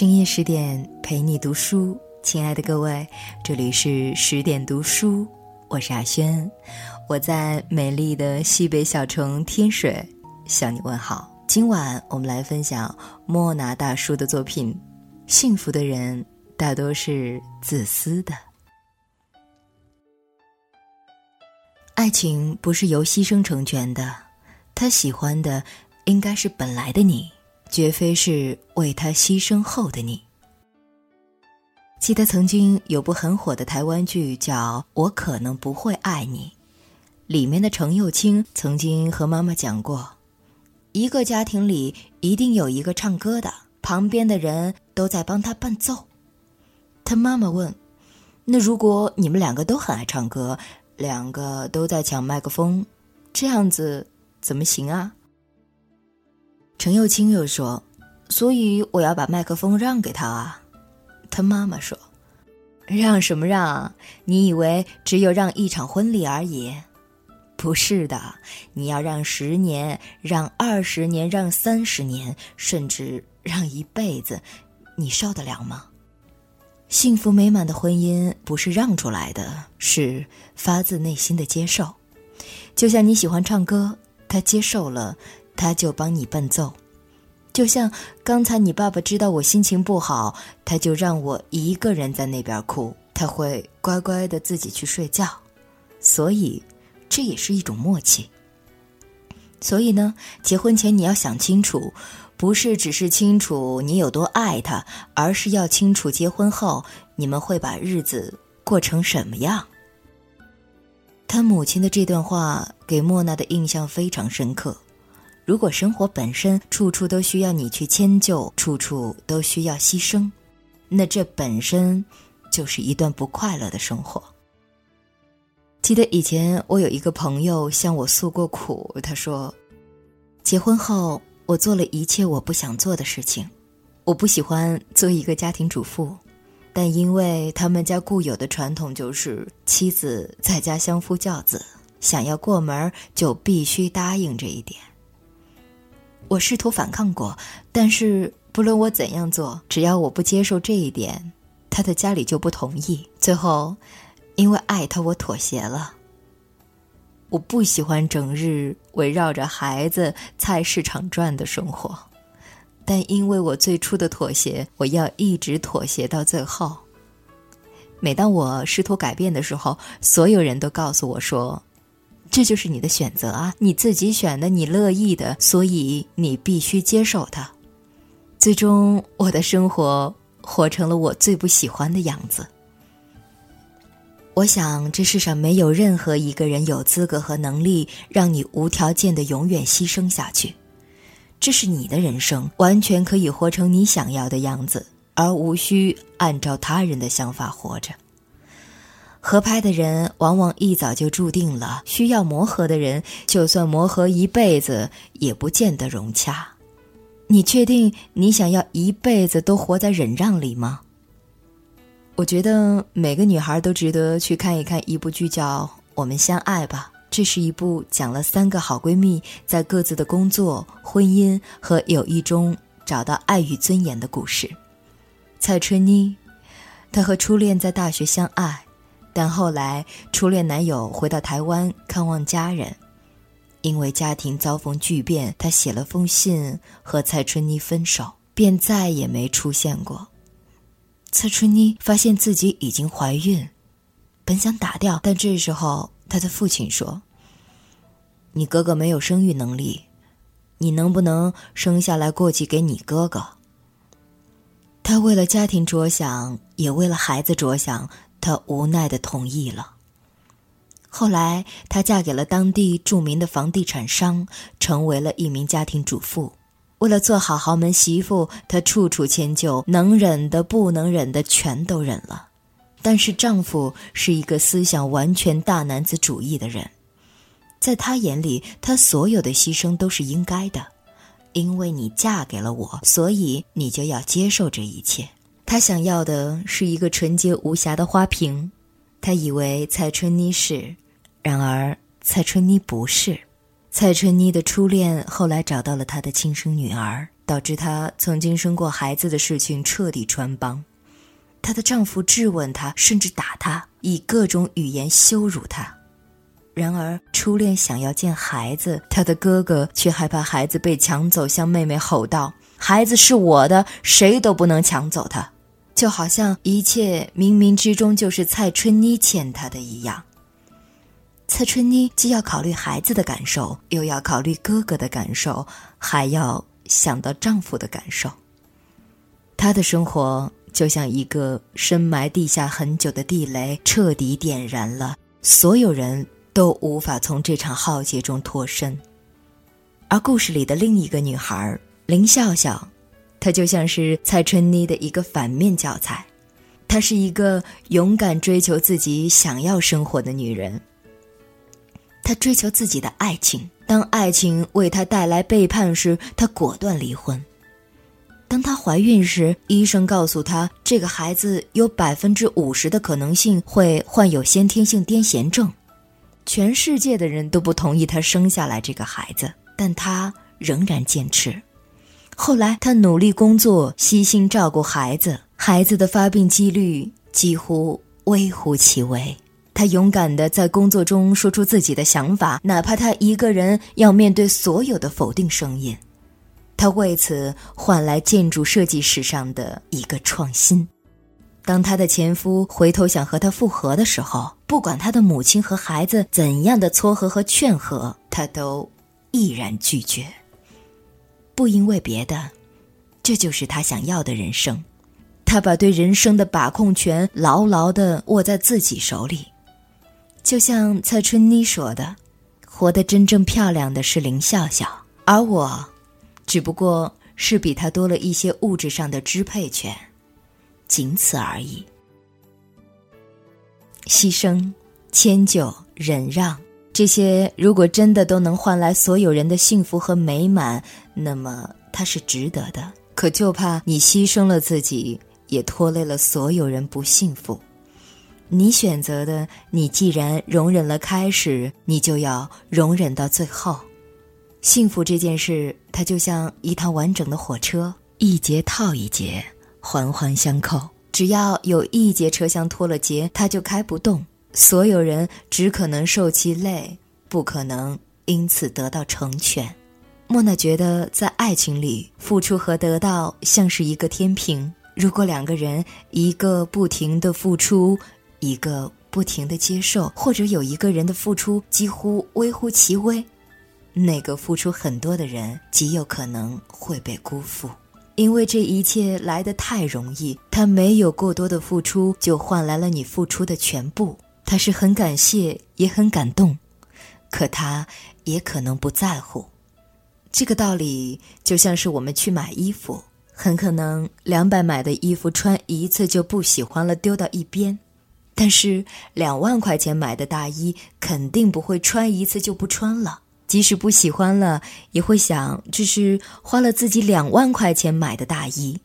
深夜十点陪你读书，亲爱的各位，这里是十点读书，我是阿轩，我在美丽的西北小城天水向你问好。今晚我们来分享莫那大叔的作品。幸福的人大多是自私的，爱情不是由牺牲成全的，他喜欢的应该是本来的你。绝非是为他牺牲后的你。记得曾经有部很火的台湾剧叫《我可能不会爱你》，里面的程又青曾经和妈妈讲过，一个家庭里一定有一个唱歌的，旁边的人都在帮他伴奏。他妈妈问：“那如果你们两个都很爱唱歌，两个都在抢麦克风，这样子怎么行啊？”陈又青又说：“所以我要把麦克风让给他啊。”他妈妈说：“让什么让？你以为只有让一场婚礼而已？不是的，你要让十年，让二十年，让三十年，甚至让一辈子，你受得了吗？幸福美满的婚姻不是让出来的，是发自内心的接受。就像你喜欢唱歌，他接受了。”他就帮你伴奏，就像刚才你爸爸知道我心情不好，他就让我一个人在那边哭，他会乖乖的自己去睡觉，所以这也是一种默契。所以呢，结婚前你要想清楚，不是只是清楚你有多爱他，而是要清楚结婚后你们会把日子过成什么样。他母亲的这段话给莫娜的印象非常深刻。如果生活本身处处都需要你去迁就，处处都需要牺牲，那这本身就是一段不快乐的生活。记得以前我有一个朋友向我诉过苦，他说：“结婚后我做了一切我不想做的事情，我不喜欢做一个家庭主妇，但因为他们家固有的传统就是妻子在家相夫教子，想要过门就必须答应这一点。”我试图反抗过，但是不论我怎样做，只要我不接受这一点，他的家里就不同意。最后，因为爱他，我妥协了。我不喜欢整日围绕着孩子、菜市场转的生活，但因为我最初的妥协，我要一直妥协到最后。每当我试图改变的时候，所有人都告诉我说。这就是你的选择啊，你自己选的，你乐意的，所以你必须接受它。最终，我的生活活成了我最不喜欢的样子。我想，这世上没有任何一个人有资格和能力让你无条件的永远牺牲下去。这是你的人生，完全可以活成你想要的样子，而无需按照他人的想法活着。合拍的人往往一早就注定了，需要磨合的人，就算磨合一辈子，也不见得融洽。你确定你想要一辈子都活在忍让里吗？我觉得每个女孩都值得去看一看一部剧，叫《我们相爱吧》。这是一部讲了三个好闺蜜在各自的工作、婚姻和友谊中找到爱与尊严的故事。蔡春妮，她和初恋在大学相爱。但后来，初恋男友回到台湾看望家人，因为家庭遭逢巨变，他写了封信和蔡春妮分手，便再也没出现过。蔡春妮发现自己已经怀孕，本想打掉，但这时候她的父亲说：“你哥哥没有生育能力，你能不能生下来过继给你哥哥？”他为了家庭着想，也为了孩子着想。她无奈的同意了。后来，她嫁给了当地著名的房地产商，成为了一名家庭主妇。为了做好豪门媳妇，她处处迁就，能忍的、不能忍的全都忍了。但是，丈夫是一个思想完全大男子主义的人，在他眼里，他所有的牺牲都是应该的，因为你嫁给了我，所以你就要接受这一切。他想要的是一个纯洁无瑕的花瓶，他以为蔡春妮是，然而蔡春妮不是。蔡春妮的初恋后来找到了她的亲生女儿，导致她曾经生过孩子的事情彻底穿帮。她的丈夫质问她，甚至打她，以各种语言羞辱她。然而，初恋想要见孩子，她的哥哥却害怕孩子被抢走，向妹妹吼道：“孩子是我的，谁都不能抢走他。”就好像一切冥冥之中就是蔡春妮欠他的一样。蔡春妮既要考虑孩子的感受，又要考虑哥哥的感受，还要想到丈夫的感受。她的生活就像一个深埋地下很久的地雷，彻底点燃了，所有人都无法从这场浩劫中脱身。而故事里的另一个女孩林笑笑，她就像是蔡春妮的一个反面教材。她是一个勇敢追求自己想要生活的女人。她追求自己的爱情，当爱情为她带来背叛时，她果断离婚。当她怀孕时，医生告诉她，这个孩子有百分之五十的可能性会患有先天性癫痫症，全世界的人都不同意她生下来这个孩子，但她仍然坚持。后来，她努力工作，悉心照顾孩子，孩子的发病几率几乎微乎其微。他勇敢地在工作中说出自己的想法，哪怕他一个人要面对所有的否定声音。他为此换来建筑设计史上的一个创新。当他的前夫回头想和他复合的时候，不管他的母亲和孩子怎样的撮合和劝和，他都毅然拒绝。不因为别的，这就是他想要的人生。他把对人生的把控权牢牢地握在自己手里。就像蔡春妮说的：“活得真正漂亮的是林笑笑，而我，只不过是比她多了一些物质上的支配权，仅此而已。”牺牲、迁就、忍让，这些如果真的都能换来所有人的幸福和美满，那么它是值得的。可就怕你牺牲了自己，也拖累了所有人不幸福。你选择的，你既然容忍了开始，你就要容忍到最后。幸福这件事，它就像一趟完整的火车，一节套一节，环环相扣。只要有一节车厢脱了节，它就开不动。所有人只可能受其累，不可能因此得到成全。莫娜觉得，在爱情里，付出和得到像是一个天平。如果两个人一个不停的付出，一个不停的接受，或者有一个人的付出几乎微乎其微，那个付出很多的人极有可能会被辜负，因为这一切来得太容易。他没有过多的付出，就换来了你付出的全部。他是很感谢，也很感动，可他也可能不在乎。这个道理就像是我们去买衣服，很可能两百买的衣服穿一次就不喜欢了，丢到一边。但是两万块钱买的大衣肯定不会穿一次就不穿了，即使不喜欢了，也会想这是花了自己两万块钱买的大衣，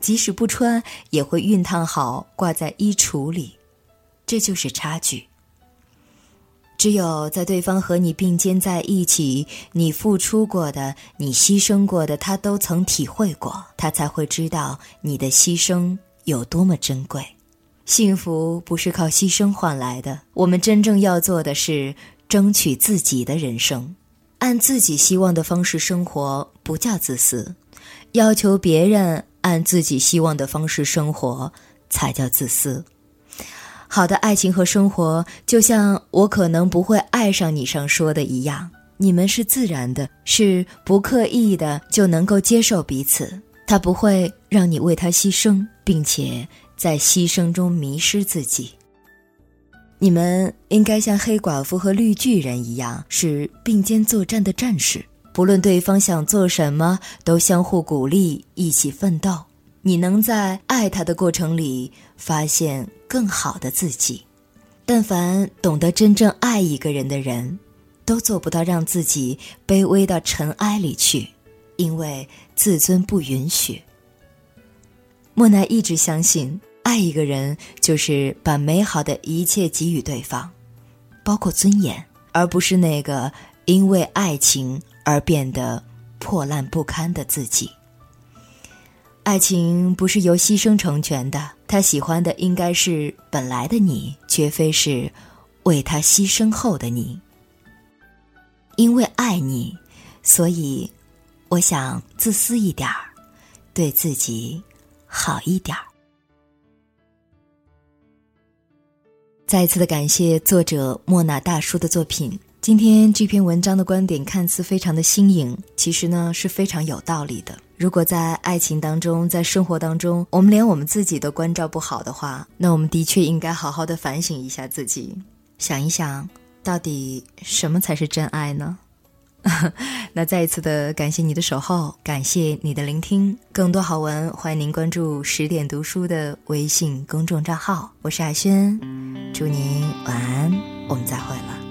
即使不穿也会熨烫好挂在衣橱里。这就是差距。只有在对方和你并肩在一起，你付出过的，你牺牲过的，他都曾体会过，他才会知道你的牺牲有多么珍贵。幸福不是靠牺牲换来的，我们真正要做的是争取自己的人生，按自己希望的方式生活，不叫自私；要求别人按自己希望的方式生活，才叫自私。好的爱情和生活，就像我可能不会爱上你上说的一样，你们是自然的，是不刻意的就能够接受彼此，他不会让你为他牺牲，并且。在牺牲中迷失自己。你们应该像黑寡妇和绿巨人一样，是并肩作战的战士。不论对方想做什么，都相互鼓励，一起奋斗。你能在爱他的过程里发现更好的自己。但凡懂得真正爱一个人的人，都做不到让自己卑微到尘埃里去，因为自尊不允许。莫奈一直相信，爱一个人就是把美好的一切给予对方，包括尊严，而不是那个因为爱情而变得破烂不堪的自己。爱情不是由牺牲成全的，他喜欢的应该是本来的你，绝非是为他牺牲后的你。因为爱你，所以我想自私一点儿，对自己好一点儿。再次的感谢作者莫那大叔的作品。今天这篇文章的观点看似非常的新颖，其实呢是非常有道理的。如果在爱情当中，在生活当中，我们连我们自己都关照不好的话，那我们的确应该好好的反省一下自己，想一想，到底什么才是真爱呢？那再一次的感谢你的守候，感谢你的聆听。更多好文，欢迎您关注十点读书的微信公众账号。我是海轩，祝您晚安，我们再会了。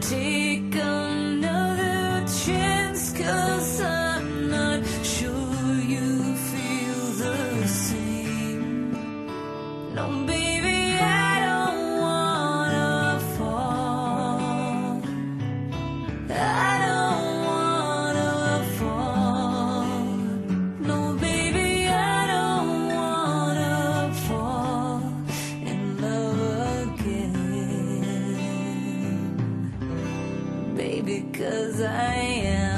take because I am.